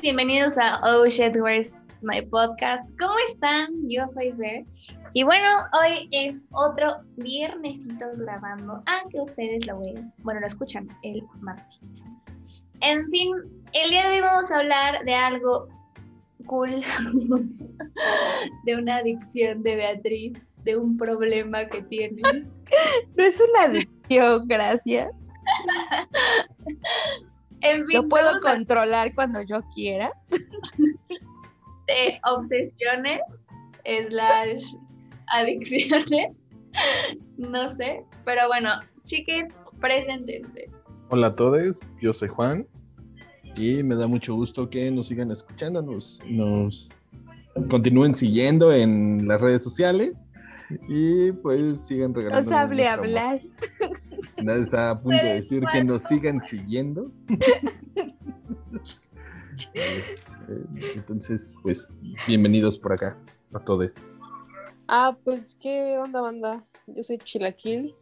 Pues bienvenidos a Oh Shit, Where's My Podcast. ¿Cómo están? Yo soy Ver. Y bueno, hoy es otro viernesitos grabando, aunque ustedes lo ven, bueno, lo escuchan el martes. En fin, el día de hoy vamos a hablar de algo cool, de una adicción de Beatriz, de un problema que tiene. No es una adicción, gracias. En fin, Lo puedo a- controlar cuando yo quiera. de obsesiones slash adicciones. No sé, pero bueno, chiques, preséntense. Hola a todos, yo soy Juan y me da mucho gusto que nos sigan escuchando, nos, nos continúen siguiendo en las redes sociales y pues sigan regalando. Nos hable hablar. Está a punto de decir que nos sigan siguiendo. Eh, Entonces, pues bienvenidos por acá a todos. Ah, pues qué onda, banda. Yo soy Chilaquil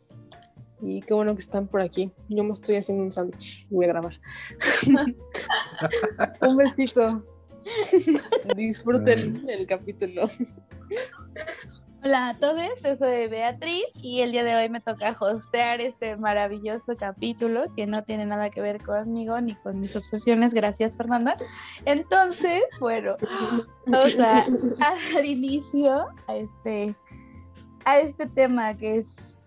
y qué bueno que están por aquí. Yo me estoy haciendo un sándwich y voy a grabar. un besito. Disfruten el capítulo. Hola a todos, yo soy Beatriz y el día de hoy me toca hostear este maravilloso capítulo que no tiene nada que ver conmigo ni con mis obsesiones. Gracias, Fernanda. Entonces, bueno, vamos a, a dar inicio a este, a este tema que es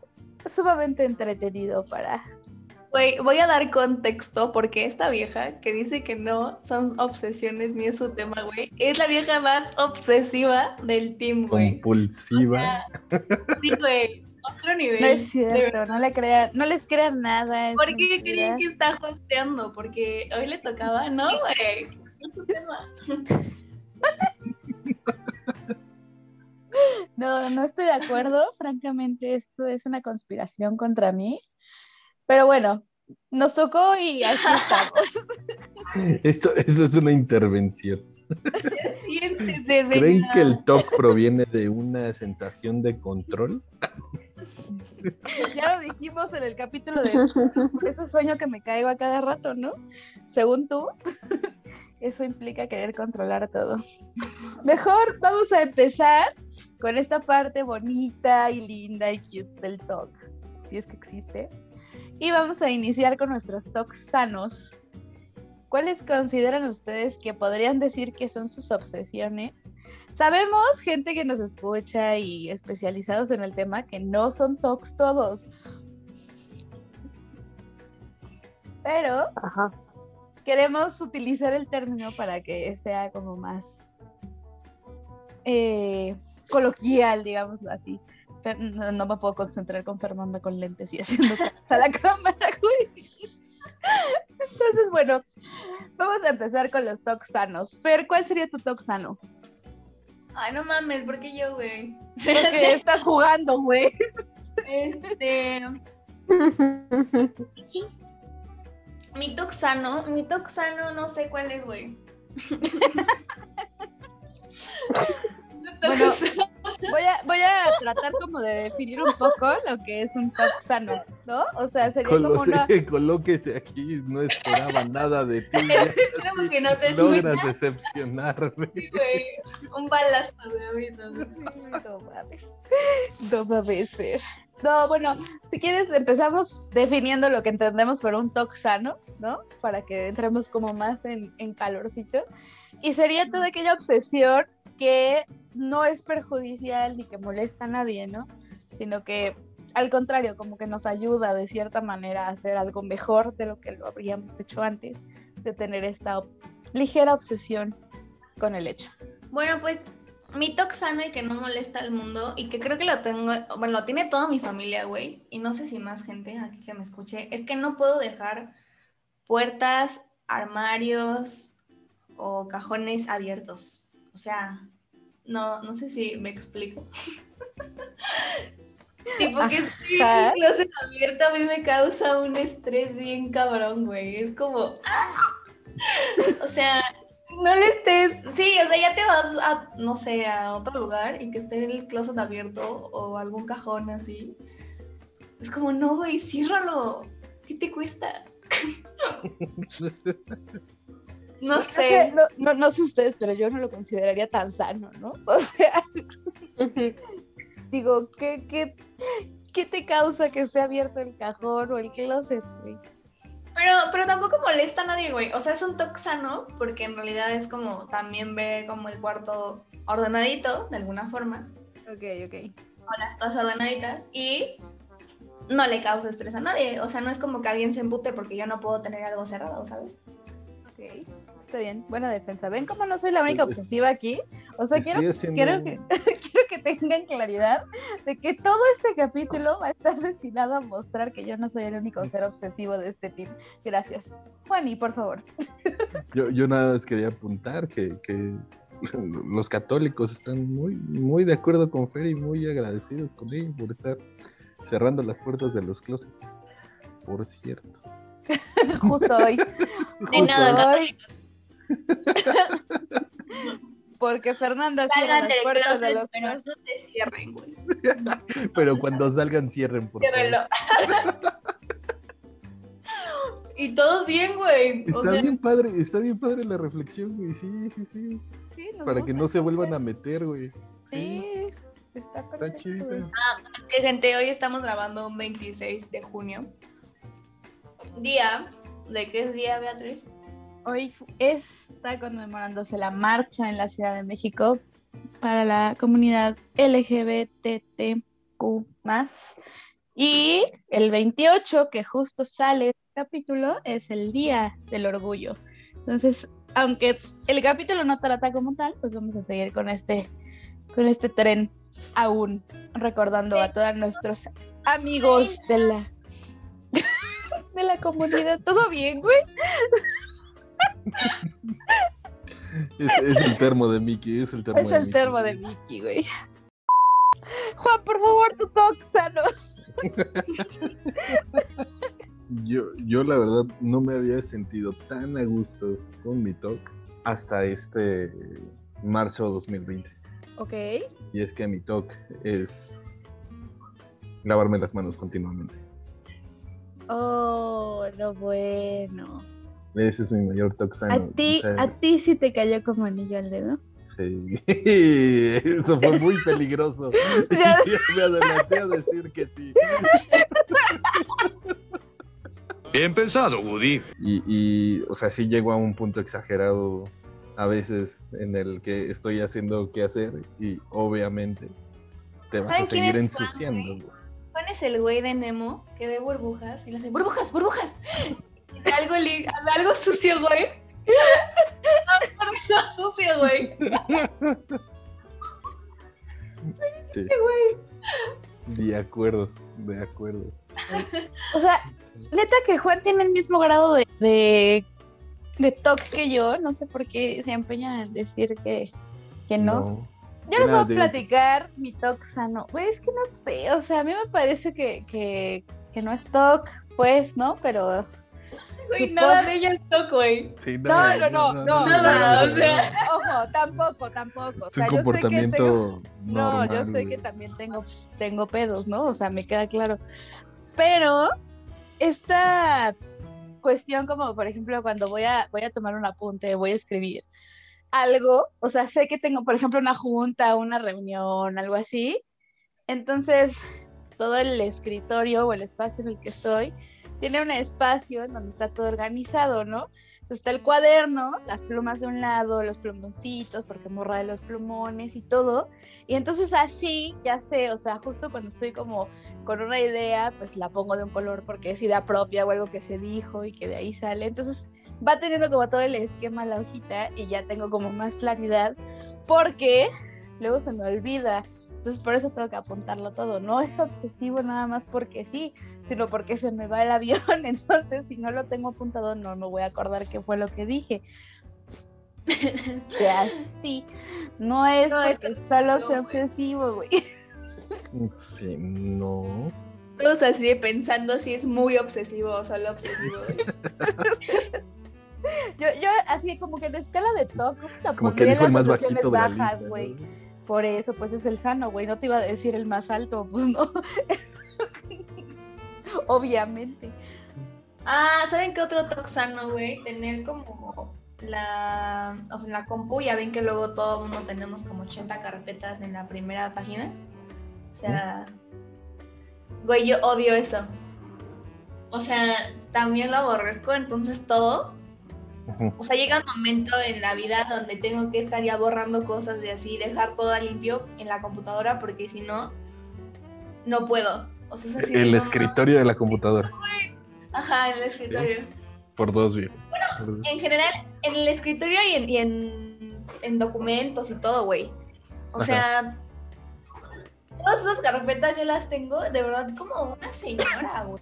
sumamente entretenido para... Güey, voy a dar contexto porque esta vieja que dice que no son obsesiones ni es su tema, güey, es la vieja más obsesiva del team, güey. Compulsiva. Sí, güey, otro nivel. No es cierto, no, le crean, no les crean nada. ¿Por qué creen que está hosteando? Porque hoy le tocaba, ¿no, güey? Es su tema. No, no estoy de acuerdo. Francamente, esto es una conspiración contra mí. Pero bueno, nos tocó y así estamos. Eso, eso es una intervención. Siéntese, ¿Creen que el TOC proviene de una sensación de control? Ya lo dijimos en el capítulo de ese sueño que me caigo a cada rato, ¿no? Según tú, eso implica querer controlar todo. Mejor vamos a empezar con esta parte bonita y linda y cute del talk, si es que existe. Y vamos a iniciar con nuestros talks sanos. ¿Cuáles consideran ustedes que podrían decir que son sus obsesiones? Sabemos, gente que nos escucha y especializados en el tema, que no son talks todos. Pero Ajá. queremos utilizar el término para que sea como más eh, coloquial, digámoslo así. Pero no, no me puedo concentrar con Fernanda con lentes y haciendo a la cámara, güey. Entonces, bueno, vamos a empezar con los talks sanos. Fer, ¿cuál sería tu talk sano? Ay, no mames, ¿por qué yo, güey? Porque estás jugando, güey. Este. Mi toxano, mi toxano no sé cuál es, güey. Bueno, Voy a, voy a tratar como de definir un poco lo que es un talk sano, ¿no? O sea, sería como una... Colóquese aquí, no esperaba nada de ti. Creo que no se Logras escucha, decepcionarme. güey. Un balazo, güey, ahorita. No mames. No mames, Fer. No, bueno, si quieres empezamos definiendo lo que entendemos por un talk sano, ¿no? Para que entremos como más en, en calorcito. Y sería toda aquella obsesión que no es perjudicial ni que molesta a nadie, ¿no? Sino que al contrario, como que nos ayuda de cierta manera a hacer algo mejor de lo que lo habríamos hecho antes, de tener esta ligera obsesión con el hecho. Bueno, pues mi toxano y que no molesta al mundo y que creo que lo tengo, bueno, lo tiene toda mi familia, güey, y no sé si más gente aquí que me escuche, es que no puedo dejar puertas, armarios o cajones abiertos. O sea, no, no sé si me explico. tipo que si Ajá. el closet abierto a mí me causa un estrés bien cabrón, güey. Es como, ¡ah! o sea, no le estés, sí, o sea, ya te vas a, no sé, a otro lugar y que esté el closet abierto o algún cajón así. Es como, no, güey, ciérralo. ¿Qué te cuesta? No sé. no, no, no sé ustedes, pero yo no lo consideraría tan sano, ¿no? O sea, digo, ¿qué, qué, qué te causa que esté abierto el cajón o el closet, güey? Pero, pero tampoco molesta a nadie, güey. O sea, es un toque sano, porque en realidad es como también ver como el cuarto ordenadito, de alguna forma, Ok, ok. o las cosas ordenaditas, y no le causa estrés a nadie. O sea, no es como que alguien se empute porque yo no puedo tener algo cerrado, ¿sabes? Ok, está bien, buena defensa. ¿Ven cómo no soy la única Es- obsesiva aquí? O sea, quiero, quiero, que, quiero que tengan claridad de que todo este capítulo va a estar destinado a mostrar que yo no soy el único ser obsesivo de este team. Gracias. Juani, por favor. Yo, yo nada más quería apuntar que, que los católicos están muy, muy de acuerdo con Fer y muy agradecidos con ella por estar cerrando las puertas de los closets. Por cierto. Justo hoy. De Justo nada, hoy. Porque Fernanda cierra Salgan las puertas de los pero no te cierren, güey. Pero cuando salgan, cierren, por favor. Y todos bien, güey. O Está sea, bien padre, está bien padre la reflexión, güey. Sí, sí, sí. Sí, Para que no se vuelvan güey. a meter, güey. Sí, está Está perfecto. chida. güey. Es que, gente, hoy estamos grabando un 26 de junio. Día. ¿De qué es día, Beatriz? Hoy está conmemorándose la marcha en la Ciudad de México para la comunidad LGBTQ. Y el 28, que justo sale este capítulo, es el Día del Orgullo. Entonces, aunque el capítulo no trata como tal, pues vamos a seguir con este, con este tren aún, recordando a todos nuestros amigos de la, de la comunidad. ¿Todo bien, güey? Es, es el termo de Mickey, es el termo Es de el Mickey. termo de Mickey, güey. Juan, por favor, tu toxano. Yo, yo la verdad no me había sentido tan a gusto con mi talk hasta este marzo 2020. Ok. Y es que mi talk es lavarme las manos continuamente. Oh, lo bueno. Ese es mi mayor talk A ti, o sea, a ti sí te cayó como anillo al dedo. sí. Eso fue muy peligroso. Me adelanté a decir que sí. Bien pensado, Woody. Y, y, o sea, sí llego a un punto exagerado a veces en el que estoy haciendo qué hacer y obviamente te vas a ¿Saben quién seguir Juan, ensuciando. Juan es el güey de Nemo que ve burbujas y le hace burbujas, burbujas. Algo, algo sucio, güey. No, por eso sucio, güey. Sí, Güey. de acuerdo, de acuerdo. O sea, neta que Juan tiene el mismo grado de, de, de toque que yo. No sé por qué se empeña en decir que, que no. Yo les voy a platicar mi TOC sano. Güey, es que no sé, o sea, a mí me parece que, que, que no es TOC, pues, ¿no? Pero. Güey, nada de ella es toco, güey. Sí, No, no, no, no, Nada, no, o sea. Ojo, tampoco, tampoco. O Es sea, un yo sé que tengo- comportamiento No, yo sé güey. que también tengo, tengo pedos, ¿no? O sea, me queda claro. Pero esta cuestión, como por ejemplo, cuando voy a, voy a tomar un apunte, voy a escribir algo, o sea, sé que tengo, por ejemplo, una junta, una reunión, algo así. Entonces, todo el escritorio o el espacio en el que estoy tiene un espacio en donde está todo organizado, ¿no? Entonces está el cuaderno, las plumas de un lado, los plumoncitos, porque morra de los plumones y todo. Y entonces así, ya sé, o sea, justo cuando estoy como con una idea, pues la pongo de un color porque es idea propia o algo que se dijo y que de ahí sale. Entonces va teniendo como todo el esquema la hojita y ya tengo como más claridad porque luego se me olvida. Entonces por eso tengo que apuntarlo todo. No es obsesivo nada más porque sí, sino porque se me va el avión. Entonces si no lo tengo apuntado, no me voy a acordar qué fue lo que dije. sea, sí, no es No, es porque solo no, sea obsesivo, güey. Sí, no. Todos así de pensando si es muy obsesivo o solo obsesivo. Yo, yo así como que en escala de TOC, Como que dijo el más bajito de la bajas, lista. güey. ¿no? Por eso, pues es el sano, güey. No te iba a decir el más alto, pues no. Obviamente. Ah, ¿saben qué otro toxano, güey? Tener como la, o sea, en la compu, ya ven que luego todo mundo tenemos como 80 carpetas en la primera página. O sea, güey, yo odio eso. O sea, también lo aborrezco, entonces todo. O sea, llega un momento en la vida donde tengo que estar ya borrando cosas de así, dejar todo limpio en la computadora, porque si no, no puedo. O sea, es así de, El no, escritorio de la computadora. Ajá, en el escritorio. Por dos, viejo. En general, en el escritorio y en, y en, en documentos y todo, güey. O Ajá. sea, todas esas carpetas yo las tengo de verdad como una señora, güey.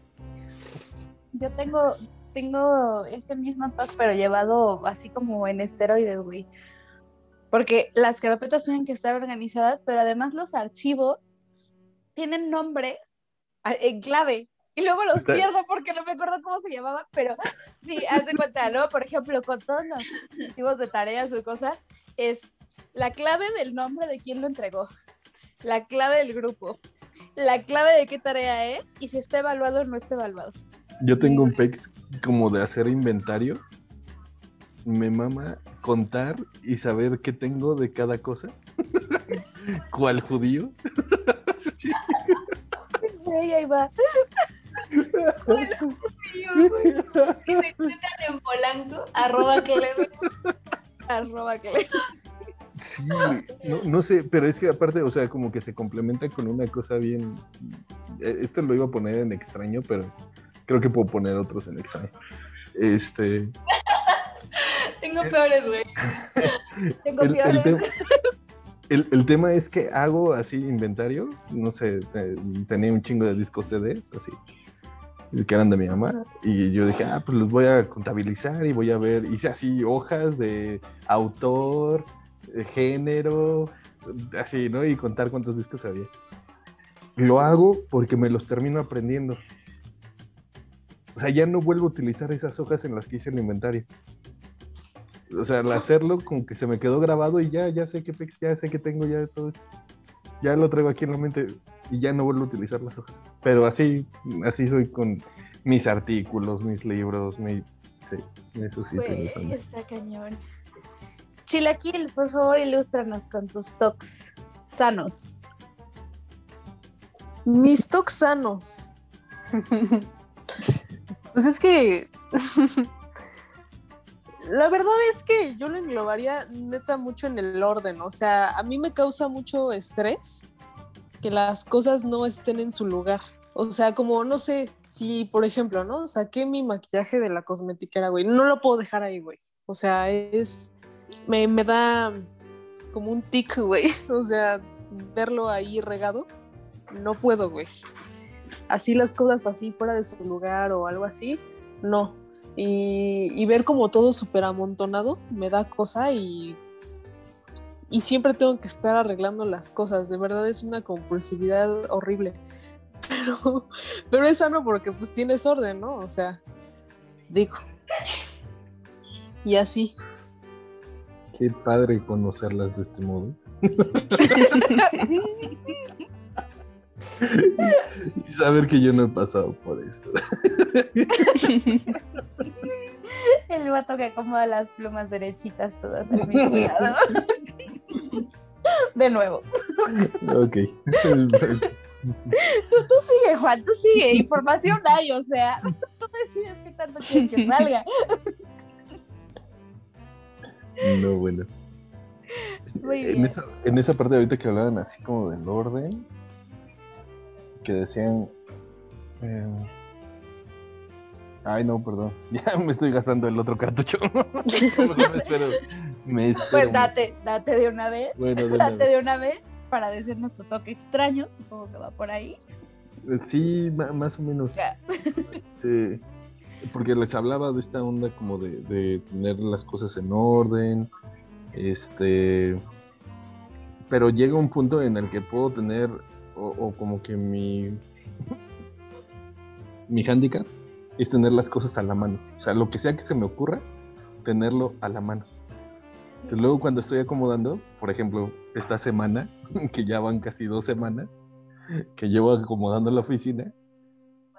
Yo tengo, tengo ese mismo pack, pero llevado así como en esteroides, güey. Porque las carpetas tienen que estar organizadas, pero además los archivos tienen nombres en clave. Y luego los Está- pierdo porque no me acuerdo cómo se llamaba, pero sí, haz de cuenta, ¿no? Por ejemplo, con todos los archivos de tareas o cosas, es la clave del nombre de quién lo entregó, la clave del grupo, la clave de qué tarea es y si está evaluado o no está evaluado. Yo tengo un pex como de hacer inventario. Me mama contar y saber qué tengo de cada cosa. ¿Cuál judío? Sí, ahí va. Que se encuentran en Polanco, arroba Clever. Arroba que Sí, no, no sé, pero es que aparte, o sea, como que se complementa con una cosa bien. eh, Esto lo iba a poner en extraño, pero creo que puedo poner otros en extraño. Este. Tengo peores, güey. Tengo El, el peores. El- tema es que hago así inventario, no sé, te- tenía un chingo de discos CDs, así, que eran de mi mamá, y yo dije, ah, pues los voy a contabilizar y voy a ver, hice así hojas de autor, eh, género, así, ¿no? Y contar cuántos discos había. Lo hago porque me los termino aprendiendo. O sea, ya no vuelvo a utilizar esas hojas en las que hice el inventario. O sea, al hacerlo, como que se me quedó grabado y ya, ya sé qué pex, ya sé que tengo ya todo eso. Ya lo traigo aquí en la mente y ya no vuelvo a utilizar las hojas. Pero así, así soy con mis artículos, mis libros, mi... Sí, eso sí. también. está cañón. Chilaquil, por favor, ilústranos con tus tocs sanos. Mis tocs sanos. pues es que. La verdad es que yo lo englobaría neta mucho en el orden. O sea, a mí me causa mucho estrés que las cosas no estén en su lugar. O sea, como no sé, si por ejemplo, ¿no? Saqué mi maquillaje de la cosmetiquera, güey. No lo puedo dejar ahí, güey. O sea, es. Me, me da como un tic, güey. O sea, verlo ahí regado no puedo, güey. Así las cosas así fuera de su lugar o algo así, no. Y, y ver como todo súper amontonado me da cosa y, y siempre tengo que estar arreglando las cosas. De verdad es una compulsividad horrible. Pero, pero es sano porque pues tienes orden, ¿no? O sea, digo. Y así. Qué padre conocerlas de este modo. Y saber que yo no he pasado por eso. El vato que acomoda las plumas derechitas todas al mismo lado. De nuevo. ok. Tú, tú sigue, Juan, tú sigue. Información hay, o sea, tú decides qué tanto quieres que salga. No, bueno. Muy En esa, en esa parte ahorita que hablaban así como del orden, que decían... eh, Ay, no, perdón. Ya me estoy gastando el otro cartucho. Me espero. Me espero. Pues date, date de una vez. Bueno, de una Date vez. de una vez para decir nuestro toque extraño. Supongo que va por ahí. Sí, más o menos. Ya. Eh, porque les hablaba de esta onda como de, de tener las cosas en orden. Este. Pero llega un punto en el que puedo tener. O, como que mi. mi handicap es tener las cosas a la mano. O sea, lo que sea que se me ocurra, tenerlo a la mano. Entonces luego cuando estoy acomodando, por ejemplo, esta semana, que ya van casi dos semanas, que llevo acomodando la oficina,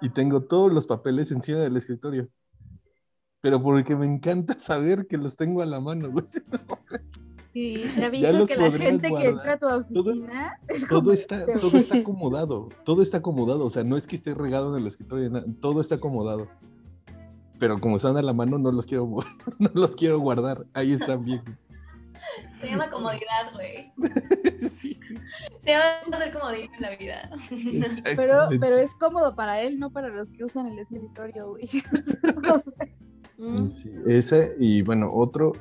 y tengo todos los papeles encima del escritorio. pero porque me encanta saber que los tengo a la mano, güey. Sí, te Ya aviso los que la gente que entra a tu oficina es todo está, este, todo está acomodado, todo está acomodado, o sea, no es que esté regado en el escritorio, todo está acomodado. Pero como están a la mano, no los quiero, no los quiero guardar, ahí están bien. Se llama comodidad, güey. Sí, Se llama ser comodidad en la vida. Pero, pero es cómodo para él, no para los que usan el escritorio, güey. O sea, Mm. Sí, ese y bueno, otro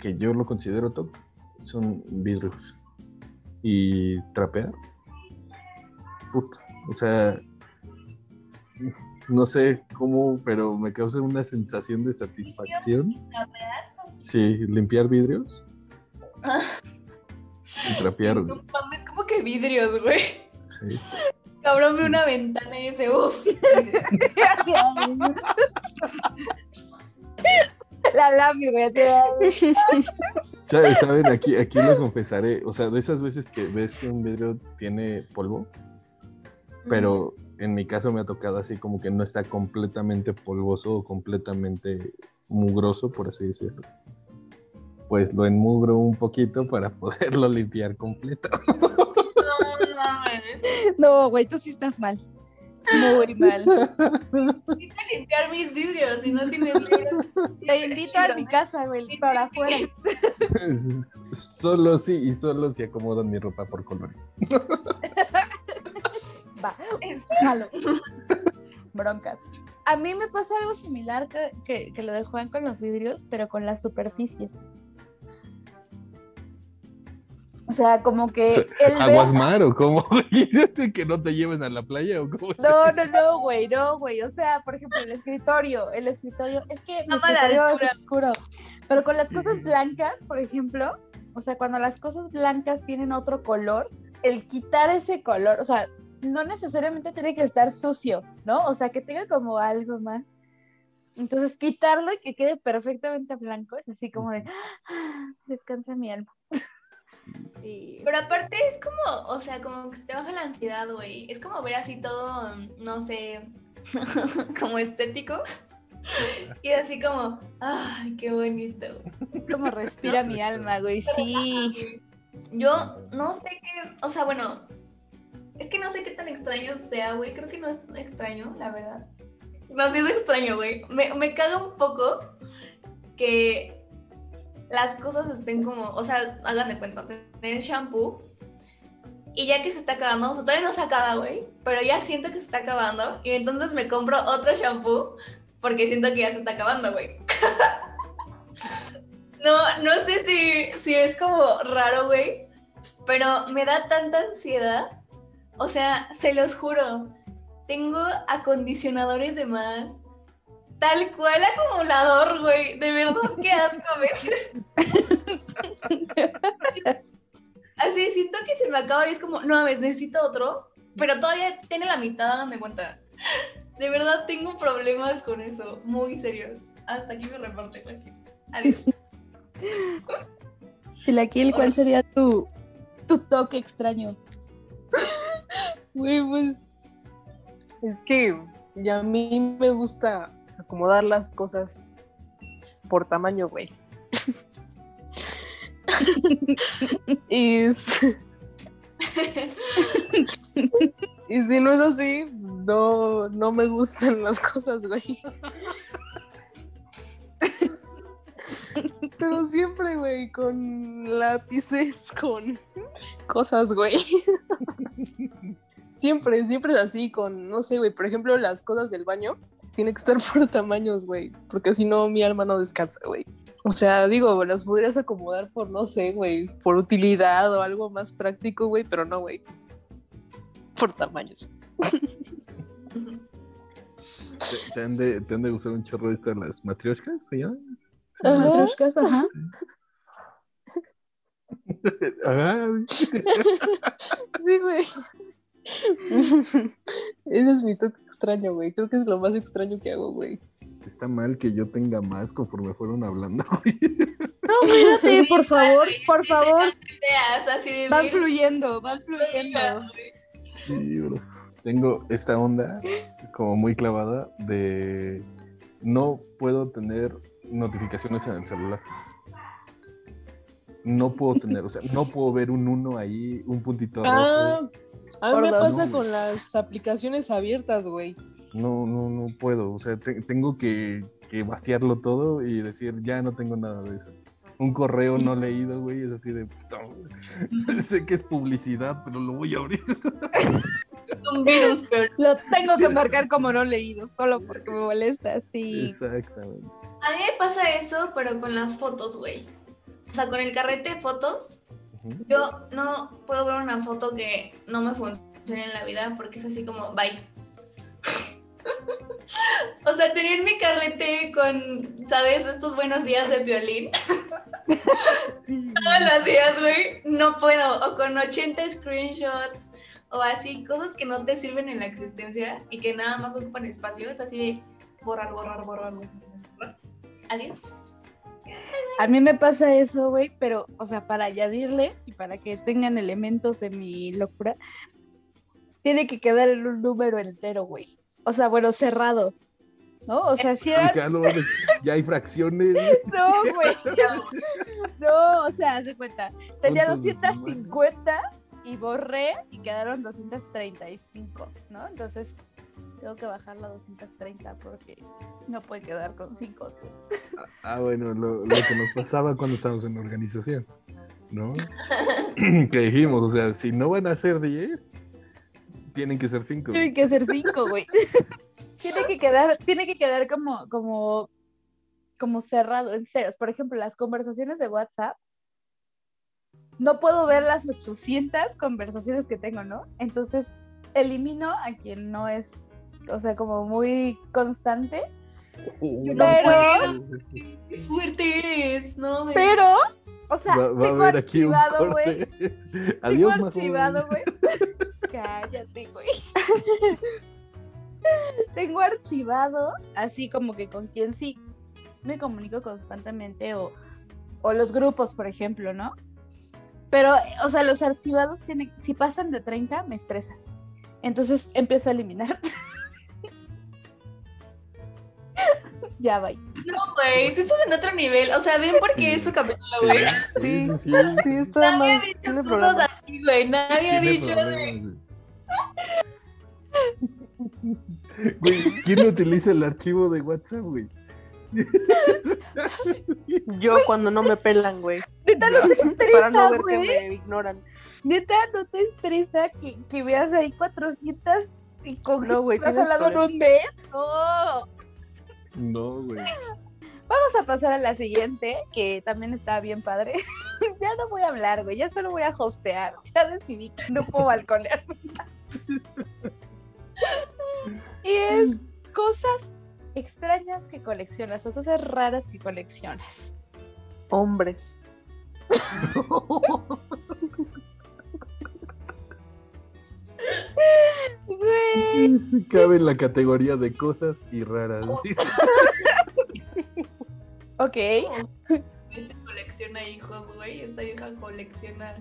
que yo lo considero top son vidrios. Y trapear. Puta, o sea, no sé cómo, pero me causa una sensación de satisfacción. Sí, limpiar vidrios. Y trapear. No mames, como que vidrios, güey. Sí. Cabrón, ve una ventana y dice, uff. La te- ¿Saben? ¿Saben? Aquí, aquí lo confesaré. O sea, de esas veces que ves que un vidrio tiene polvo, pero en mi caso me ha tocado así como que no está completamente polvoso o completamente mugroso, por así decirlo. Pues lo enmugro un poquito para poderlo limpiar completo. No mames. No, güey, tú sí estás mal. Muy mal. Necesito limpiar mis vidrios si no tienes libros. Te invito a mi casa, güey, para afuera. solo sí y solo si acomodan mi ropa por color. Va, jalo. Broncas. A mí me pasa algo similar que, que, que lo de Juan con los vidrios, pero con las superficies. O sea, como que O sea, él ve- ¿Aguas mar o cómo? ¿Que no te lleven a la playa o cómo? No, no, no, güey, no, güey. O sea, por ejemplo, el escritorio, el escritorio, es que mi escritorio es oscuro. Pero con las Sí. cosas blancas, por ejemplo, o sea, cuando las cosas blancas tienen otro color, el quitar ese color, o sea, no necesariamente tiene que estar sucio, ¿no? O sea, que tenga como algo más. Entonces, quitarlo y que quede perfectamente blanco es así como de, "Ah, descansa mi alma. Pero aparte es como, o sea, como que se te baja la ansiedad, güey. Es como ver así todo, no sé, como estético. Y así como, ay, qué bonito. como respira mi alma, güey, sí. Yo no sé qué, o sea, bueno, es que no sé qué tan extraño sea, güey. Creo que no es extraño, la verdad. No, sí es extraño, güey. Me, me caga un poco que las cosas estén como, o sea, hagan de cuenta, tener shampoo y ya que se está acabando, o todavía no se acaba, güey, pero ya siento que se está acabando y entonces me compro otro shampoo porque siento que ya se está acabando, güey. No, no sé si, si es como raro, güey, pero me da tanta ansiedad. O sea, se los juro, tengo acondicionadores de más. Tal cual acumulador, güey. De verdad, qué asco a veces. Así siento que se me acaba y es como, no mames, necesito otro. Pero todavía tiene la mitad, háganme cuenta. De verdad tengo problemas con eso, muy serios. Hasta aquí me reporte, güey. Adiós. Chilaquil, ¿cuál sería tu, tu toque extraño? Güey, pues. Es que ya a mí me gusta acomodar las cosas por tamaño, güey. y, si no es así, no, no me gustan las cosas, güey. Pero siempre, güey, con lápices, con cosas, güey. Siempre, siempre es así, con, no sé, güey, por ejemplo, las cosas del baño tiene que estar por tamaños, güey, porque si no, mi alma no descansa, güey. O sea, digo, las podrías acomodar por, no sé, güey, por utilidad o algo más práctico, güey, pero no, güey. Por tamaños. ¿Te, te han de, te han de gustar un chorro estas las matrioshkas? ¿Se llaman? Matryoshkas, ajá. Ajá. Sí, güey. Ese es mi toque extraño, güey. Creo que es lo más extraño que hago, güey. Está mal que yo tenga más conforme fueron hablando. No, espérate, por favor, por favor. Van fluyendo, van fluyendo. Sí, bro. Tengo esta onda como muy clavada de no puedo tener notificaciones en el celular. No puedo tener, o sea, no puedo ver un uno ahí, un puntito Ah, rojo. A mí me pasa No. con las aplicaciones abiertas, güey. No, no, no puedo. O sea, te- tengo que, que vaciarlo todo y decir, ya no tengo nada de eso. Un correo no leído, güey, es así de puta sé que es publicidad, pero lo voy a abrir. Un virus, pero Lo tengo que marcar como no leído, solo porque me molesta, sí. Exactamente. a mí me pasa eso, pero con las fotos, güey. O sea, con el carrete de fotos, Yo no puedo ver una foto que no me funcione en la vida porque es así como, bye. o sea, tener mi carrete con, ¿sabes? Estos buenos días de violín. Sí. Todos los días, güey, no puedo. O con 80 screenshots o así, cosas que no te sirven en la existencia y que nada más ocupan espacio. Es así de borrar, borrar, borrar. borrar. Adiós. A mí me pasa eso, güey, pero, o sea, para añadirle y para que tengan elementos de mi locura, tiene que quedar en un número entero, güey. O sea, bueno, cerrado. ¿No? O sea, si era... Ya, no, ya hay fracciones. No, güey. No, o sea, haz de cuenta. Tenía Puntos decimales. 250 y borré y quedaron 235, ¿no? Entonces tengo que bajarla a 230 porque no puede quedar con 5. Ah, bueno, lo, lo que nos pasaba cuando estábamos en la organización, ¿no? que dijimos, o sea, si no van a ser 10, tienen que ser 5. Tiene que ser 5, güey. tiene que quedar, tiene que quedar como, como, como cerrado en ceros. Por ejemplo, las conversaciones de WhatsApp. No puedo ver las 800 conversaciones que tengo, ¿no? Entonces elimino a quien no es, o sea, como muy constante. Pero- Qué fuerte eres, ¿no? Pero, o sea, Va, va a tengo archivado, güey. Tengo archivado, güey. Cállate, güey. Tengo archivado, así como que con quien sí me comunico constantemente o, o los grupos, por ejemplo, ¿no? Pero, o sea, los archivados tienen, si pasan de 30, me estresa. Entonces empiezo a eliminar. ya, bye. No, güey, si estás en otro nivel. O sea, ven por qué es su capítulo, güey. Sí, sí, sí. Sí, está Nadie ha dicho Tiene cosas problemas. así, güey. Nadie ha dicho de... problemas. Güey, ¿quién utiliza el archivo de WhatsApp, güey? Yo cuando no me pelan, güey. Neta, no te estresa, Para no ver que güey. me ignoran. Neta, no te estresa que, que veas ahí 400 y con No, güey, has hablado en un mes. No. No, güey. Vamos a pasar a la siguiente, que también está bien padre. ya no voy a hablar, güey, ya solo voy a hostear. Ya decidí que no puedo balconearme. y es cosas extrañas que coleccionas o cosas raras que coleccionas. Hombres. Güey, Se cabe en la categoría de cosas y raras. ok. Este colecciona hijos, güey. Esta vieja colecciona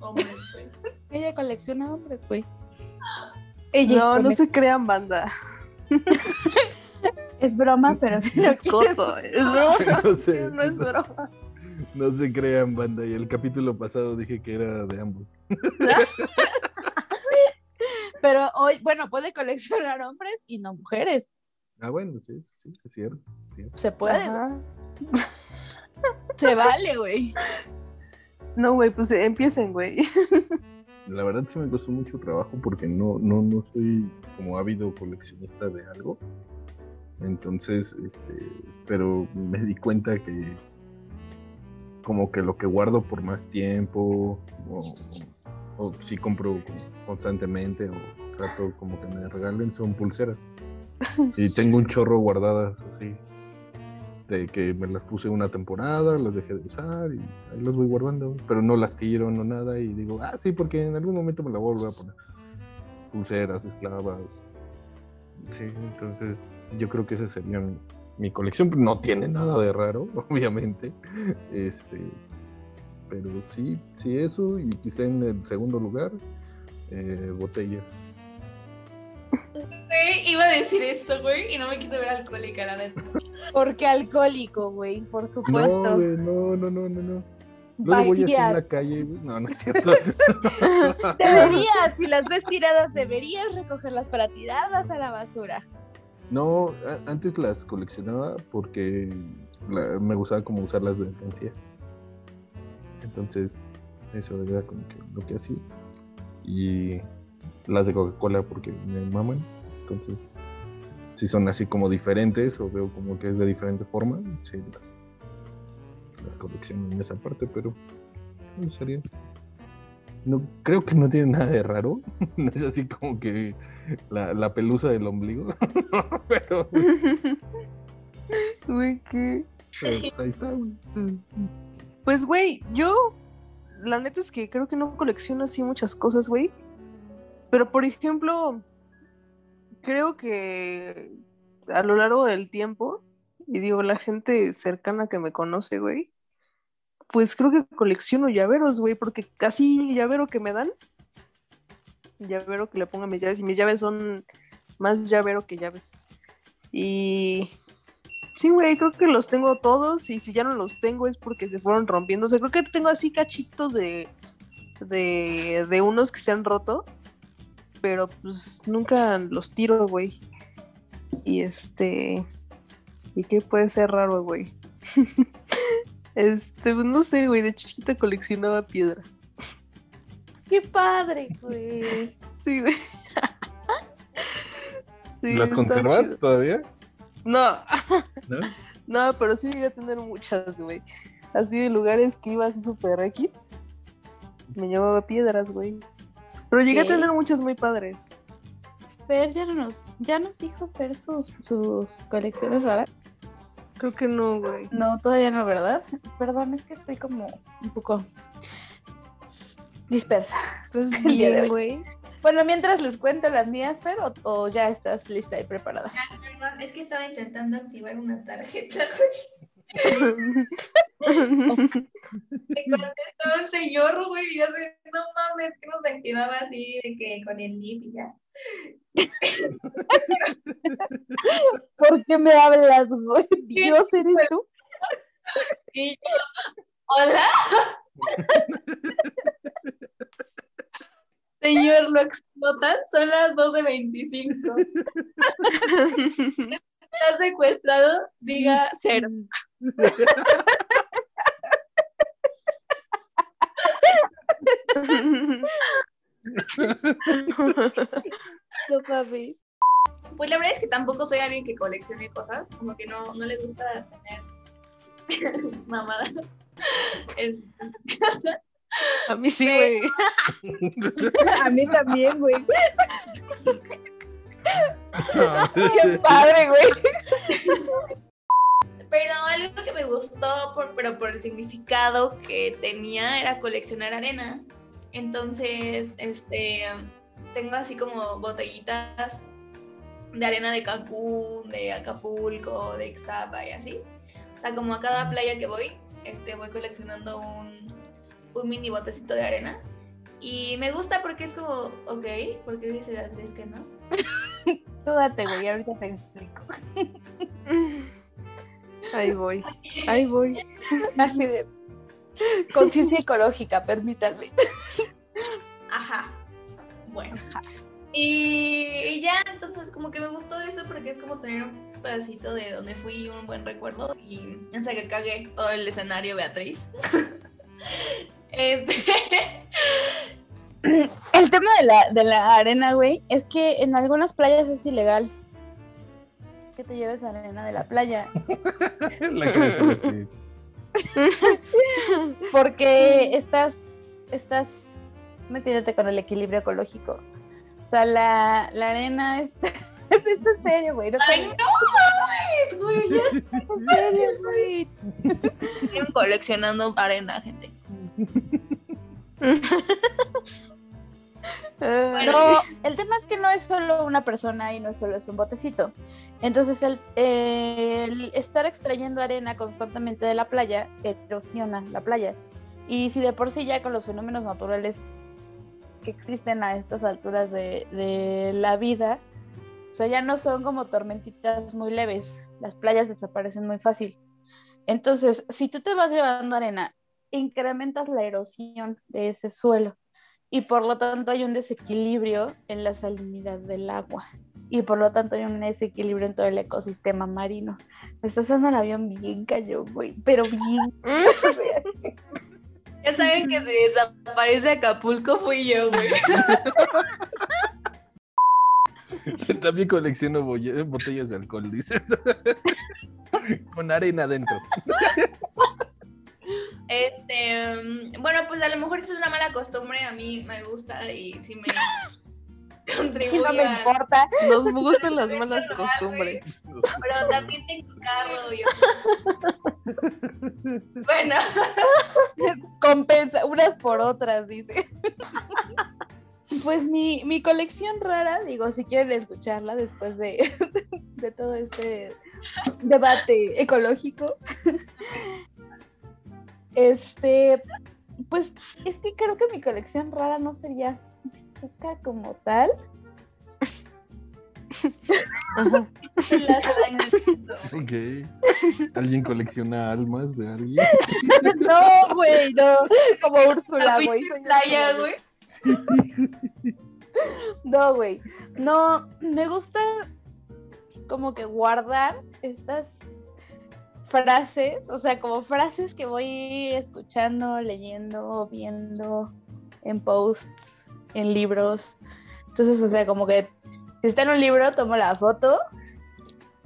hombres, güey. Ella colecciona hombres, güey. Ella No, no se crean banda. Es broma, pero lo Es coto, es broma. No sé, No es no- broma. No se crean, banda. Y el capítulo pasado dije que era de ambos. Pero hoy, bueno, puede coleccionar hombres y no mujeres. Ah, bueno, sí, sí, es cierto. sí. Se puede, se vale, güey. No, güey, pues eh, empiecen, güey. La verdad sí me costó mucho trabajo porque no, no, no soy como ávido coleccionista de algo. Entonces, este, pero me di cuenta que como que lo que guardo por más tiempo, o, o si compro constantemente, o trato como que me regalen, son pulseras. Y tengo un chorro guardadas así. De que me las puse una temporada, las dejé de usar y ahí las voy guardando. Pero no las tiro, no nada. Y digo, ah, sí, porque en algún momento me la volver a poner. Pulseras, esclavas. Sí, entonces yo creo que esa sería mi, mi colección. No tiene nada de raro, obviamente. Este, pero sí, sí, eso. Y quizá en el segundo lugar, eh. Güey, Güey, iba a decir eso, güey, y no me quise ver alcohólica, la neta. Porque alcohólico, güey, por No, supuesto. güey, no, no, no, no, no. Luego voy en Vayas. la calle, güey. No, no es cierto. Deberías, si las ves tiradas, deberías recogerlas para tirarlas a la basura. No, a- antes las coleccionaba porque la- me gustaba como usarlas de alcancía. Entonces, eso era como que lo que hacía. Y las de Coca-Cola porque me maman. Entonces, si son así como diferentes o veo como que es de diferente forma, sí, las, las colecciono en esa parte, pero no sería. No, creo que no tiene nada de raro. No es así como que la, la pelusa del ombligo. pero, Güey, ¿qué? pero, pues ahí está, güey. Pues, güey, yo, la neta es que creo que no colecciono así muchas cosas, güey. Pero, por ejemplo, creo que a lo largo del tiempo, y digo, la gente cercana que me conoce, güey, pues creo que colecciono llaveros, güey, porque casi llavero que me dan, llavero que le pongo a mis llaves, y mis llaves son más llavero que llaves. Y Sí, güey, creo que los tengo todos y si ya no los tengo es porque se fueron rompiendo. O sea, creo que tengo así cachitos de, de, de unos que se han roto, pero pues nunca los tiro, güey. Y este... ¿Y qué puede ser raro, güey? este, pues, no sé, güey, de chiquita coleccionaba piedras. ¡Qué padre, güey! Sí, güey. Sí, ¿Las conservas chido. todavía? No, ¿No? No, pero sí llegué a tener muchas, güey. Así de lugares que iba así super X. Me llevaba piedras, güey. Pero llegué a tener muchas muy padres. Fer ya no nos, ya nos dijo Fer sus, sus colecciones raras. Creo que no, güey. No, todavía no, ¿verdad? Perdón, es que estoy como un poco dispersa. Entonces, bien, güey. Bueno, mientras les cuento las mías, Fer, o, o ya estás lista y preparada. Perdón, es que estaba intentando activar una tarjeta, Te contestó un señor, güey, y yo sé, no mames, que nos activaba así de que con el NIP y ya. ¿Por qué me hablas, güey? Dios, ¿eres tú? Y yo, hola. Señor, lo explotan, son las 2 de 25. Estás secuestrado, diga cero. No mames. Pues la verdad es que tampoco soy alguien que coleccione cosas, como que no, no le gusta tener mamada en su casa. A mí sí, güey. A mí también, güey. Qué padre, güey. Pero algo que me gustó, por, pero por el significado que tenía, era coleccionar arena. Entonces, este, tengo así como botellitas de arena de Cancún, de Acapulco, de Ixtapa y así. O sea, como a cada playa que voy, este, voy coleccionando un, un mini botecito de arena. Y me gusta porque es como, ok, porque dice Beatriz que no. Tú date, güey, ahorita te explico. Ahí voy. Ahí voy. Así de conciencia ecológica, permítanme. Ajá. Bueno. Y, y ya, entonces como que me gustó eso porque es como tener un pedacito de donde fui, un buen recuerdo y hasta que cagué todo el escenario Beatriz. este, El tema de la, de la arena, güey, es que en algunas playas es ilegal que te lleves arena de la playa. La. Porque estás, estás metiéndote con el equilibrio ecológico. O sea, la, la arena es... Esto es serio, güey. No ¡Ay, no mames, güey! Ya es serio, güey. siguen coleccionando arena, gente. No, el tema es que no es solo una persona y no es solo es un botecito. Entonces, el, el estar extrayendo arena constantemente de la playa erosiona la playa. Y si de por sí ya con los fenómenos naturales que existen a estas alturas de, de la vida, O sea, ya no son como tormentitas muy leves. Las playas desaparecen muy fácil. Entonces, si tú te vas llevando arena, incrementas la erosión de ese suelo y por lo tanto hay un desequilibrio en la salinidad del agua y por lo tanto hay un desequilibrio en todo el ecosistema marino. Me estás haciendo el avión bien cayó, güey, pero bien. Ya saben que si desaparece Acapulco fui yo, güey. También colecciono botellas de alcohol, dices. Con arena adentro. Este, mm, bueno, pues a lo mejor eso es una mala costumbre, a mí me gusta y sí me contribuye no me a- importa. Nos gustan las malas costumbres. Pero también tengo carro, yo. Bueno, Compensa, unas por otras, dice. Pues mi, mi colección rara, digo, si quieren escucharla después de, de todo este debate ecológico. Este, pues es que creo que mi colección rara no sería física como tal. Ajá. Ok. ¿Alguien colecciona almas de alguien? No, güey, no, como Úrsula, güey. playa, Úrsula, güey. No, güey. No, me gusta como que guardar estas frases, o sea, como frases que voy escuchando, leyendo, viendo en posts, en libros. Entonces, o sea, como que si está en un libro, tomo la foto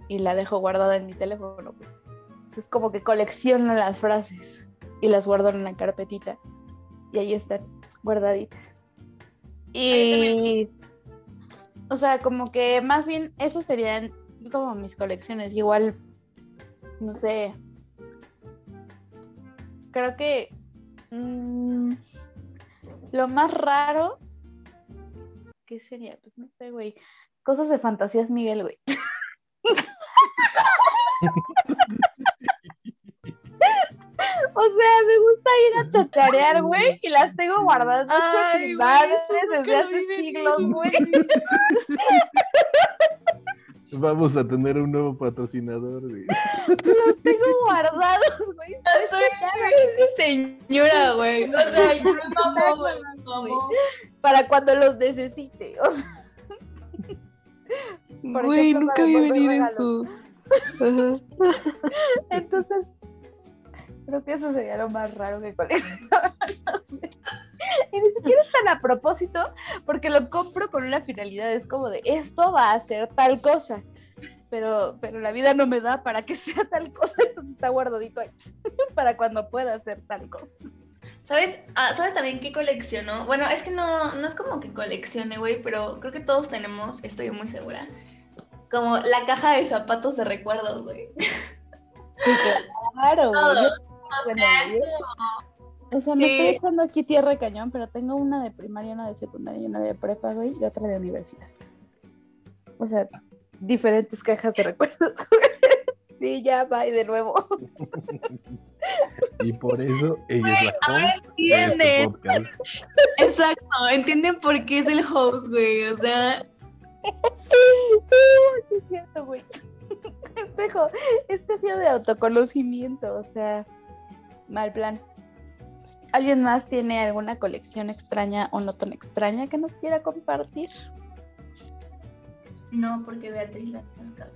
y la dejo guardada en mi teléfono. Es como que colecciono las frases y las guardo en una carpetita. Y ahí están, guardaditas. Y, o sea, como que más bien esos serían como mis colecciones. Igual, no sé. Creo que mm, lo más raro, ¿qué sería? Pues no sé, güey. Cosas de fantasías Miguel, güey. O sea, me gusta ir a chacharear, güey, y las tengo guardadas Ay, desde hace siglos, güey. Vamos a tener un nuevo patrocinador. güey. Los tengo guardados, güey. Soy una señora, güey. O sea, yo me mamo, güey. mamo. Para cuando los necesite. O sea, Güey, ejemplo, nunca vi venir eso. Ajá. entonces, creo que eso sería lo más raro que coleccionar. Y ni siquiera es tan a propósito, porque lo compro con una finalidad. Es como de, esto va a ser tal cosa. Pero, pero la vida no me da para que sea tal cosa, entonces está guardadito ahí. para cuando pueda hacer tal cosa. ¿Sabes? Ah, ¿Sabes también qué colecciono? Bueno, es que no, no es como que coleccione, güey, pero creo que todos tenemos, estoy muy segura, como la caja de zapatos de recuerdos, güey. Sí, claro, güey. Todo. Yo- O Bueno, sea, es como- O sea, me Sí. estoy echando aquí tierra de cañón, pero tengo una de primaria, una de secundaria y una de prepa, güey, y otra de universidad. O sea, diferentes cajas de recuerdos. güey. sí, ya va y de nuevo. Y por eso ella es la ahora host de este entienden. podcast. Exacto, ¿entienden por qué es el host, güey? O sea, Sí, es cierto, güey. Espejo, este ha sido de autoconocimiento, o sea, mal plan. ¿Alguien más tiene alguna colección extraña o no tan extraña que nos quiera compartir? no, porque Beatriz la caga.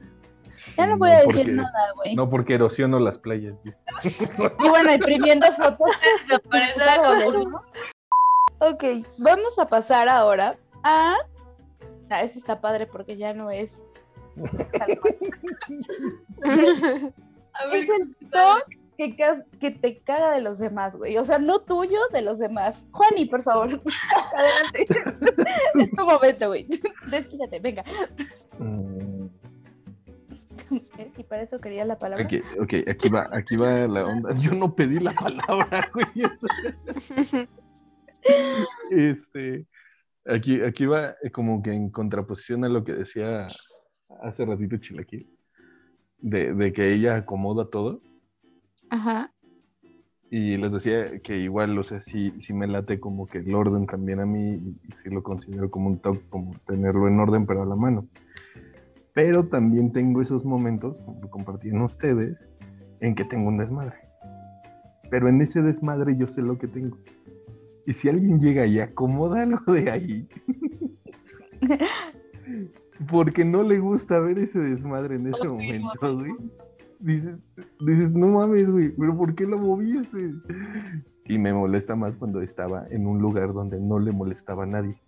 Ya no No, voy a decir porque- nada, güey. No porque erosiono las playas. Y bueno, imprimiendo fotos. ¿no? Ok, vamos a pasar ahora a. Ah, ese está padre porque ya no es. A ver, Es el talk que, te caga de los demás, güey. O sea, no tuyo, de los demás. Juani, por favor. Adelante. es tu momento, güey. Desquítate, venga. Mm. Y para eso quería la palabra. Ok, aquí va, aquí va la onda. Yo no pedí la palabra, güey. Este, aquí, aquí va eh, como que en contraposición a lo que decía hace ratito Chilaquil, de, de que ella acomoda todo. Ajá. Y les decía que igual, o sea, sí, sí me late como que el orden también a mí, y sí lo considero como un toque, como tenerlo en orden, pero a la mano. Pero también tengo esos momentos, como compartían ustedes, en que tengo un desmadre. Pero en ese desmadre yo sé lo que tengo. Y si alguien llega y acomoda algo de ahí, porque no le gusta ver ese desmadre en ese momento, güey. Dices, dices, no mames, güey, pero ¿por qué lo moviste? Y me molesta más cuando estaba en un lugar donde no le molestaba a nadie.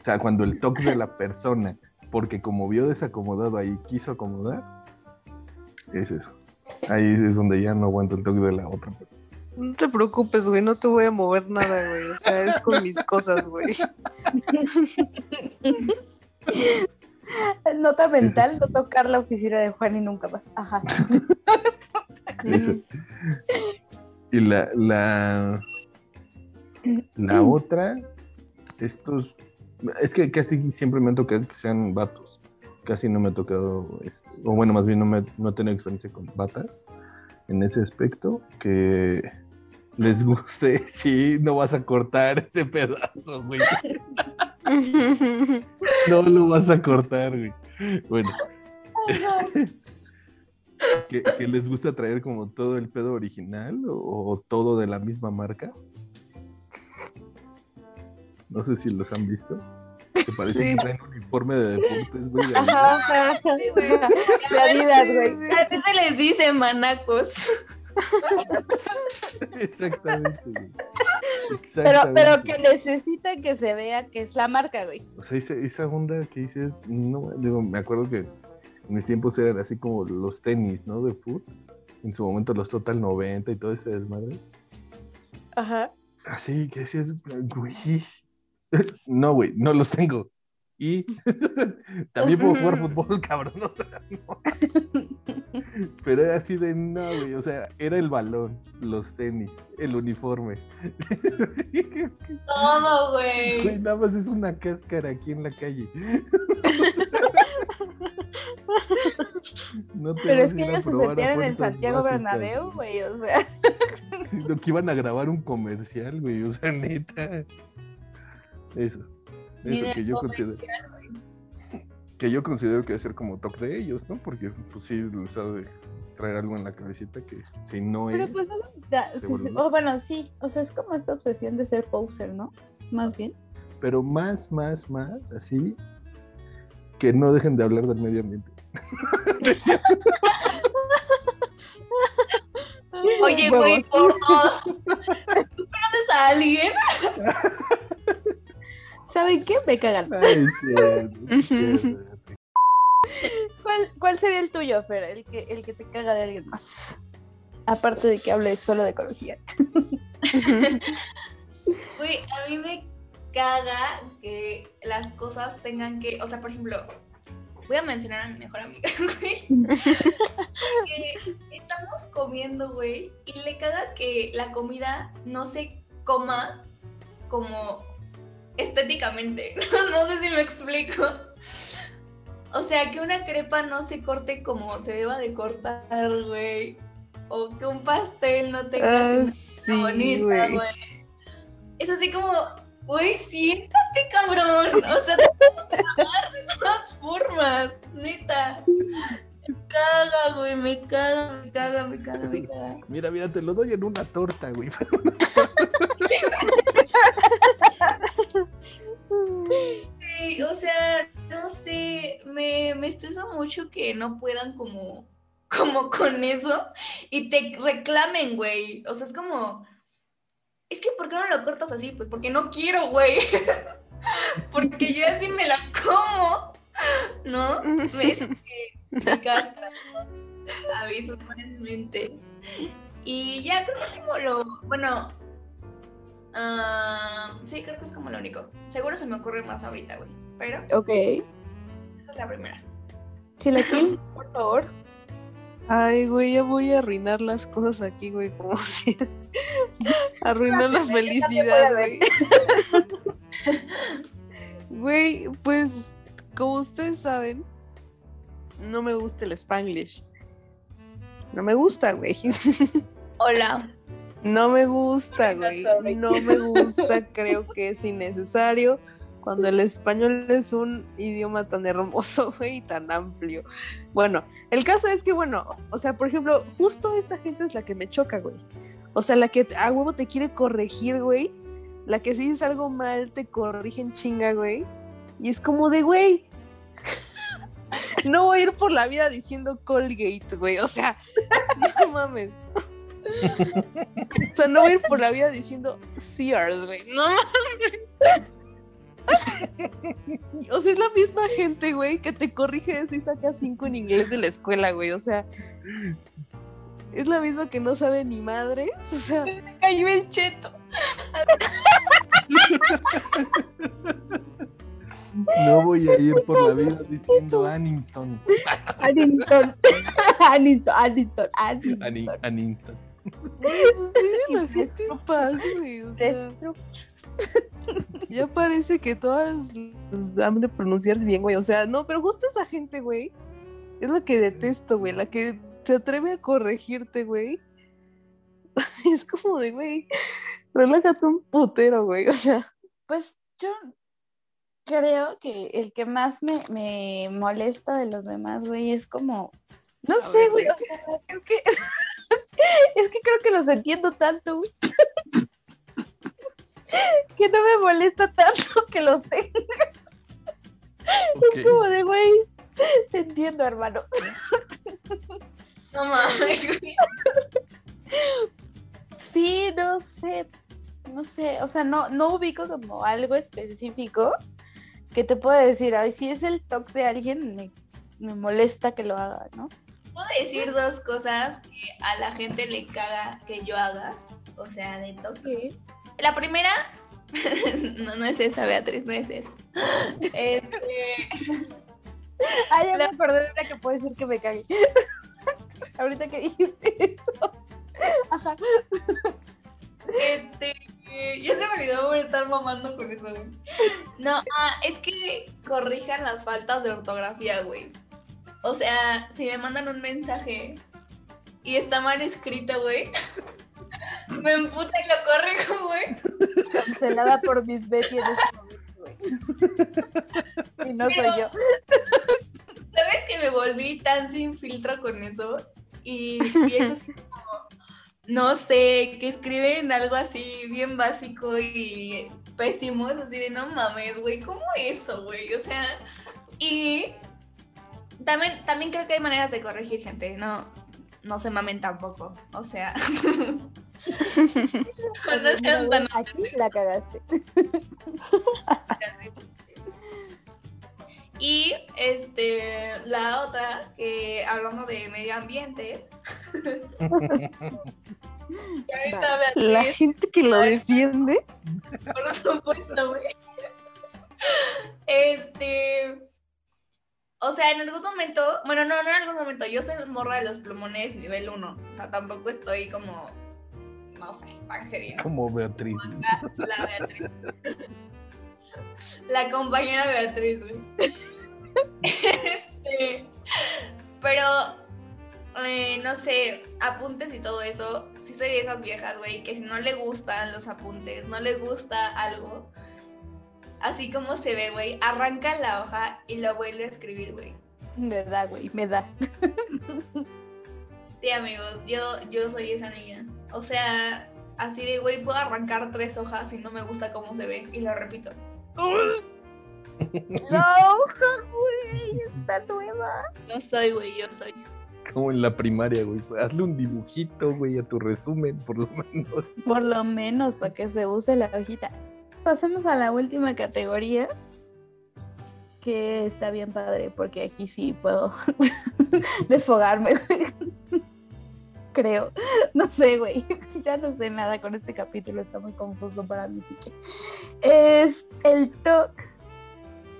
O sea, cuando el toque de la persona, porque como vio desacomodado ahí, quiso acomodar, es eso. Ahí es donde ya no aguanto el toque de la otra persona. No te preocupes, güey, no te voy a mover nada, güey. O sea, es con mis cosas, güey. Nota mental, no tocar la oficina de Juan y nunca más. Ajá. Eso. Y la, la, la otra, estos, es que casi siempre me han tocado que sean vatos. Casi no me ha tocado, este, o bueno, más bien no, me, no he tenido experiencia con batas en ese aspecto, que les guste, sí, no vas a cortar ese pedazo, güey. No lo vas a cortar, güey. Bueno. que, que les gusta traer como todo el pedo original o, o todo de la misma marca. No sé si los han visto. Que parece Sí. que traen un uniforme de deportes, güey. Ajá, ajá, ajá. La vida, güey. A ti se les dice manacos. Exactamente, güey. Pero, pero que necesita que se vea que es la marca, güey. O sea, esa, esa onda que dices, no, digo, me acuerdo que en mis tiempos eran así como los tenis, ¿no? De foot. En su momento los Total 90 y todo ese desmadre. Ajá. Así que decías, güey. No, güey, no los tengo. Y también puedo jugar fútbol, cabrón. O sea, no. Pero era así de no, güey. O sea, era el balón, los tenis, el uniforme. Todo, Güey, güey. nada más es una cáscara aquí en la calle. No te Pero es que ellos se sentían en el Santiago básicas, Bernabéu, güey. o sea. Sí, lo que iban a grabar un comercial, güey. O sea, neta. Eso. Eso que yo considero. Que yo considero que debe ser como toque de ellos, ¿no? Porque, pues sí, les ha de traer algo en la cabecita que si no Pero es. pues da-. Oh, bueno, sí. O sea, es como esta obsesión de ser poser, ¿no? Más bien. Pero más, más, más, así. Que no dejen de hablar del medio ambiente. Oye, güey, por dos. ¿Tú conoces a alguien? ¿Saben qué? Me cagan. Ay, sí. ¿Cuál, ¿Cuál sería el tuyo, Fer? El que, el que te caga de alguien más. Aparte de que hable solo de ecología. Güey, a mí me caga que las cosas tengan que, o sea, por ejemplo, voy a mencionar a mi mejor amiga, güey. que estamos comiendo, güey, y le caga que la comida no se coma como estéticamente. No, sé si me explico. O sea, que una crepa no se corte como se deba de cortar, güey. O que un pastel no tenga Ah, sí, bonita, güey. Es así como, güey, siéntate, cabrón. O sea, te tragar de todas formas, neta. Me caga, güey, me caga, me caga, me caga, me caga. Mira, mira, te lo doy en una torta, güey. Sí, o sea, no sé, me, me estresa mucho que no puedan como, como con eso y te reclamen, güey. O sea, es como, es que ¿por qué no lo cortas así? Pues porque no quiero, güey. porque yo así me la como, ¿no? Me, que me castra, ¿no? Y ya creo que lo, bueno, ah, sí, creo que es como lo único. Seguro se me ocurre más ahorita, güey. Pero Ok. esa es la primera. Chilaquil, por favor. Ay, güey, ya voy a arruinar las cosas aquí, güey, como si. Arruinar la felicidad, güey. Güey, pues, como ustedes saben, no me gusta el Spanglish. No me gusta, güey. Hola. No me gusta, güey. No me gusta, creo que es innecesario. Cuando el español es un idioma tan hermoso, güey, y tan amplio. Bueno, el caso es que, bueno, o sea, por ejemplo, justo esta gente es la que me choca, güey. O sea, la que a huevo te quiere corregir, güey. La que si dices algo mal te corrigen chinga, güey. Y es como de, güey, no voy a ir por la vida diciendo Colgate, güey. O sea, no mames. O sea, no voy a ir por la vida diciendo Sears, güey. No. O sea, es la misma gente, güey, que te corrige eso y saca cinco en inglés de la escuela, güey. O sea, es la misma que no sabe ni madres. O sea, Me cayó el cheto. No voy a ir por la vida diciendo Aniston. Addington. Addington, Addington, Ani- Addington. Aniston. Pues sí, la gente en paz, güey. O sea, ya parece que todas los dan de pronunciar bien, güey. O sea, no, pero justo esa gente, güey, es la que detesto, güey. La que se atreve a corregirte, güey. Es como de, güey, relájate un putero, güey. O sea, Pues yo creo que el que más me, me molesta de los demás, güey, es como. No A sé, ver, güey. ¿de O sea, creo que. es que creo que los entiendo tanto, güey. que no me molesta tanto que los tenga. Es como de, güey. Te entiendo, hermano. No mames, güey. Sí, no sé, no sé, o sea, no, no ubico como algo específico que te pueda decir, ay, si es el toque de alguien, me, me molesta que lo haga, ¿no? Puedo decir dos cosas que a la gente le caga que yo haga. O sea, de toque. La primera. no, no es esa, Beatriz, no es esa. Este, Ah, ya La- me acordé de que puede decir que me cague. Ahorita que dijiste eso. Ajá. este, ya se me olvidó por estar mamando con eso, güey. No, ah, es que corrijan las faltas de ortografía, güey. O sea, si me mandan un mensaje y está mal escrito, güey, me emputa y lo corrijo, güey. Cancelada por mis Betty en este momento, güey. Y no soy yo. ¿Sabes que me volví tan sin filtro con eso? Y, y eso es como, no sé, que escriben algo así bien básico y pésimo, es así de no mames, güey, ¿cómo eso, güey? O sea, y también, también creo que hay maneras de corregir gente, no, no se mamen tampoco, o sea, no sean tan Aquí la cagaste. Y este, la otra, que hablando de medio ambiente. la gente que lo defiende. por supuesto, güey. Este. O sea, en algún momento, bueno, no, no en algún momento, yo soy morra de los plumones nivel 1. O sea, tampoco estoy como, no sé, tan. Como Beatriz. La Beatriz. La compañera Beatriz, güey. Este, pero, eh, no sé, apuntes y todo eso. Sí soy de esas viejas, güey, que si no le gustan los apuntes, no le gusta algo, así como se ve, güey, arranca la hoja y lo vuelve a escribir, güey. Me da, güey, me da. Sí, amigos, yo, yo soy esa niña. O sea, así de, güey, puedo arrancar tres hojas y no me gusta cómo se ve. Y lo repito. No, güey, está nueva. No soy, güey, yo soy. Como en la primaria, güey. Hazle un dibujito, güey, a tu resumen, por lo menos. Por lo menos para que se use la hojita. Pasemos a la última categoría. Que está bien padre, porque aquí sí puedo desfogarme. Creo. No sé, güey. Ya no sé nada con este capítulo, está muy confuso para mí. Es el TOC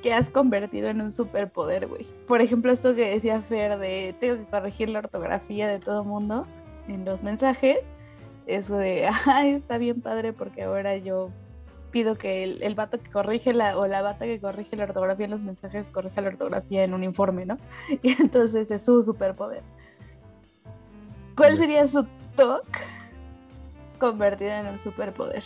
que has convertido en un superpoder, güey. Por ejemplo, esto que decía Fer de tengo que corregir la ortografía de todo mundo en los mensajes eso de, ay, está bien padre porque ahora yo pido que el, el vato que corrige la, o la bata que corrige la ortografía en los mensajes corrija la ortografía en un informe, ¿no? Y entonces es su superpoder. ¿Cuál sería su TOC convertido en un superpoder?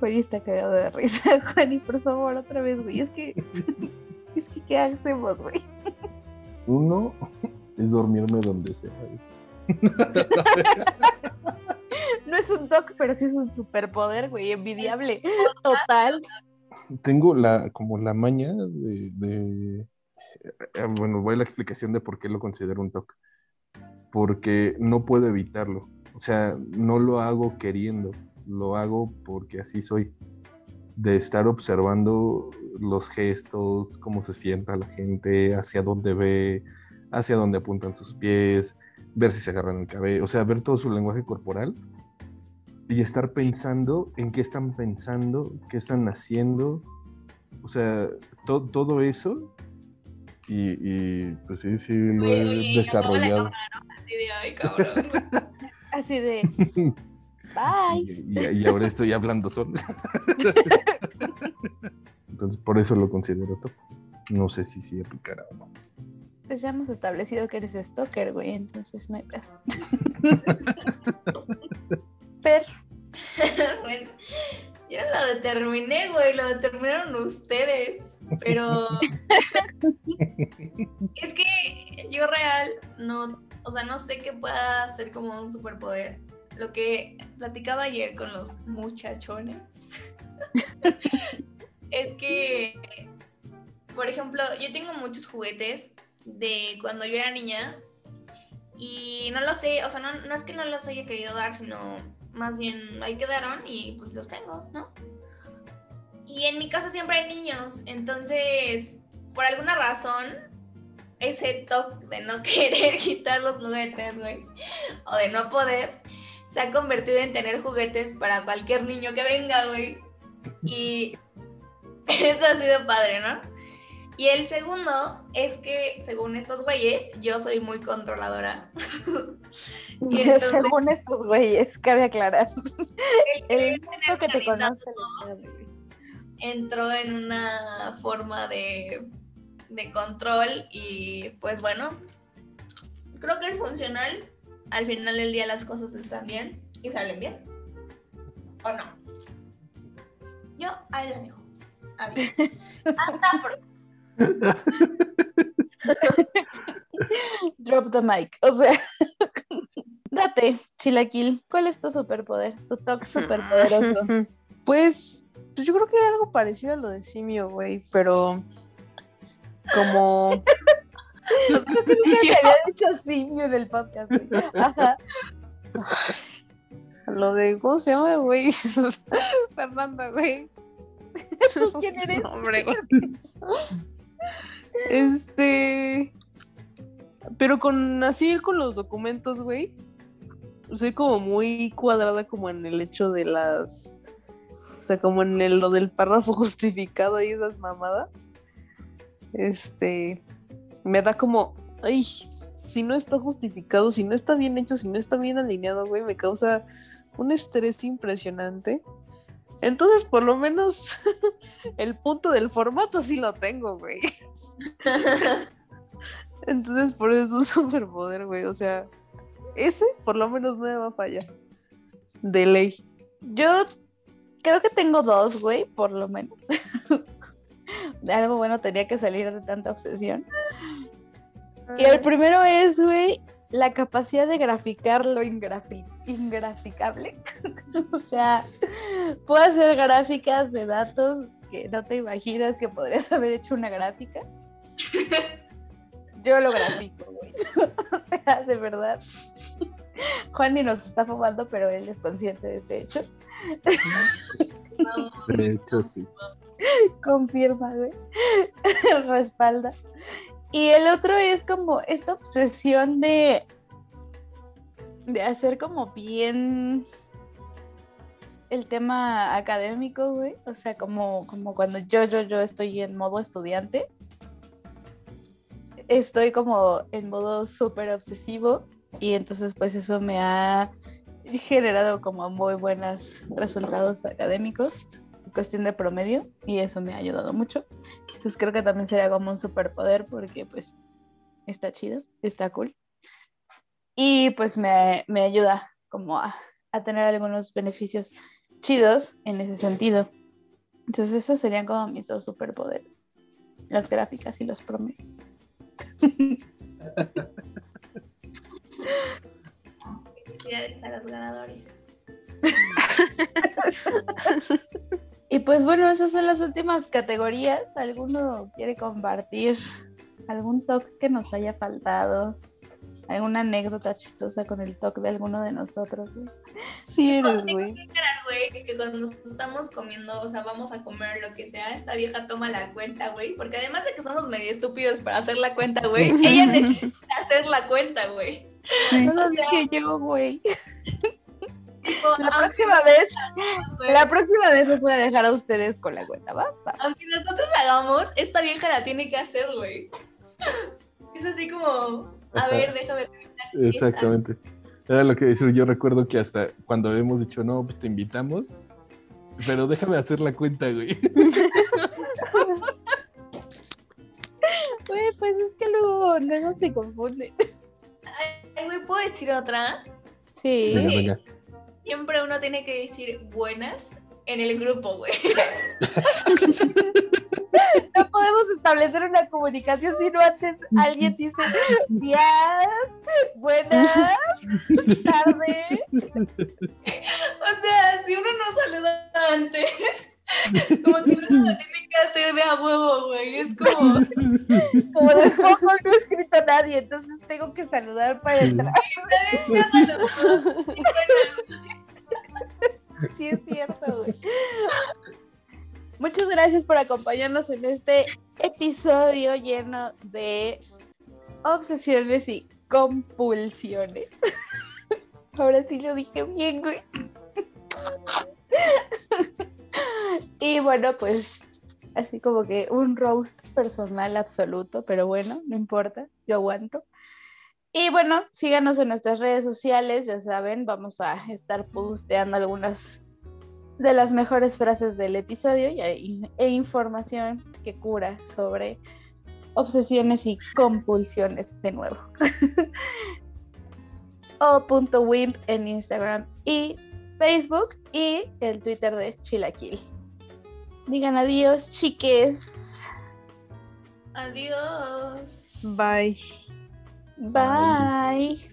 Juan está cagado de risa. Juan, y por favor, otra vez, güey. Es que, es que, ¿qué hacemos, güey? Uno es dormirme donde sea. No es un toque, pero sí es un superpoder, güey, envidiable. Total. Tengo la, como la maña de, de- eh, bueno, voy a la explicación de por qué lo considero un toque. Porque no puedo evitarlo. O sea, no lo hago queriendo, lo hago porque así soy. De estar observando los gestos, cómo se sienta la gente, hacia dónde ve, hacia dónde apuntan sus pies, ver si se agarran el cabello, o sea, ver todo su lenguaje corporal y estar pensando en qué están pensando, qué están haciendo, o sea, to- todo eso. Y, y, pues sí, sí, lo he oye, desarrollado. cámara, Así de, ay, cabrón. Así de, bye. Y, y- y ahora estoy hablando solo. Entonces, por eso lo considero top. No sé si sí aplicará o no. Pues ya hemos establecido que eres stalker, güey, entonces no hay pedo. Per, Pues, yo no lo determiné, güey, lo determinaron ustedes. Pero es que yo real no, o sea, no sé qué pueda ser como un superpoder. Lo que platicaba ayer con los muchachones es que, por ejemplo, yo tengo muchos juguetes de cuando yo era niña y no lo sé, o sea, no, no es que no los haya querido dar, sino más bien ahí quedaron y pues los tengo, ¿no? Y en mi casa siempre hay niños, entonces, por alguna razón, ese toque de no querer quitar los juguetes, güey, o de no poder, se ha convertido en tener juguetes para cualquier niño que venga, güey. Y eso ha sido padre, ¿no? Y el segundo es que, según estos güeyes, yo soy muy controladora. Y entonces- según estos güeyes, cabe aclarar. El El que te conoce entró en una forma de, de control y pues bueno, creo que es funcional. Al final del día las cosas están bien y salen bien. ¿O no? Yo ahí la dejo. Adiós. Hasta pronto. Drop the mic. O sea, date, Chilaquil. ¿Cuál es tu superpoder? Tu toque superpoderoso. Pues, pues yo creo que algo parecido a lo de simio, güey, pero como Nunca te había dicho simio en el podcast. güey. Ajá. lo de ¿cómo se llama, güey? Fernanda, güey. ¿Tú quién eres? Hombre, güey. Este, pero con así con los documentos, güey. Soy como muy cuadrada como en el hecho de las o sea, como en lo del párrafo justificado y esas mamadas. Este, me da como, ay, si no está justificado, si no está bien hecho, si no está bien alineado, güey, me causa un estrés impresionante. Entonces, por lo menos, el punto del formato sí lo tengo, güey. Entonces, por eso es un superpoder, güey. O sea, ese por lo menos no me va a fallar. De ley. Yo creo que tengo dos, güey, por lo menos. De algo bueno tenía que salir de tanta obsesión. Y el primero es, güey, la capacidad de graficar lo ingrafi- ingraficable. o sea, puedo hacer gráficas de datos que no te imaginas que podrías haber hecho una gráfica. Yo lo grafico, güey. o sea, de verdad. Juan ni nos está fumando, pero él es consciente de este hecho. De hecho, sí. Confirma, güey. Respalda. Y el otro es como esta obsesión de, de hacer como bien el tema académico, güey. O sea, como, como cuando yo, yo, yo estoy en modo estudiante. Estoy como en modo súper obsesivo. Y entonces, pues eso me ha generado como muy buenos resultados académicos cuestión de promedio y eso me ha ayudado mucho. Entonces creo que también sería como un superpoder porque pues está chido, está cool. Y pues me, me ayuda como a, a tener algunos beneficios chidos en ese sentido. Entonces esos serían como mis dos superpoderes. Las gráficas y los promedios. Felicidades a los ganadores. Y pues bueno, esas son las últimas categorías. ¿Alguno quiere compartir algún toque que nos haya faltado? ¿Alguna anécdota chistosa con el toque de alguno de nosotros? Sí eres, güey. güey, que cuando nos estamos comiendo, o sea, vamos a comer lo que sea, esta vieja toma la cuenta, güey, porque además de que somos medio estúpidos para hacer la cuenta, güey, ella necesita hacer la cuenta, güey. Sí. No lo dije yo, güey. Tipo, La aunque próxima vez, la próxima vez los voy a dejar a ustedes con la cuenta, ¿va? Va. aunque nosotros la hagamos, esta vieja la tiene que hacer, güey. Es así como, a Ajá. ver, déjame terminar. Exactamente. Era lo que decir. Yo recuerdo que hasta cuando hemos dicho, no, pues te invitamos, pero déjame hacer la cuenta, güey. Güey, pues es que luego no se confunde. Ay, güey, ¿puedo decir otra? Sí. Venga, venga. Siempre uno tiene que decir buenas en el grupo, güey. No podemos establecer una comunicación si no antes alguien dice días, buenas tardes. O sea, si uno no saluda antes, como si uno lo tiene que hacer de a huevo, güey. Es como, Como de poco no he escrito a nadie, entonces tengo que saludar para entrar. Y bueno, Sí, es cierto, güey. Muchas gracias por acompañarnos en este episodio lleno de obsesiones y compulsiones. Ahora sí lo dije bien, güey. Y bueno, pues así como que un roast personal absoluto, pero bueno, no importa, yo aguanto. Y bueno, síganos en nuestras redes sociales, ya saben, vamos a estar posteando algunas de las mejores frases del episodio y, e información que cura sobre obsesiones y compulsiones de nuevo. o punto wimp en Instagram y Facebook y el Twitter de Chilaquil. Digan adiós, chiques. Adiós. Bye. Bye.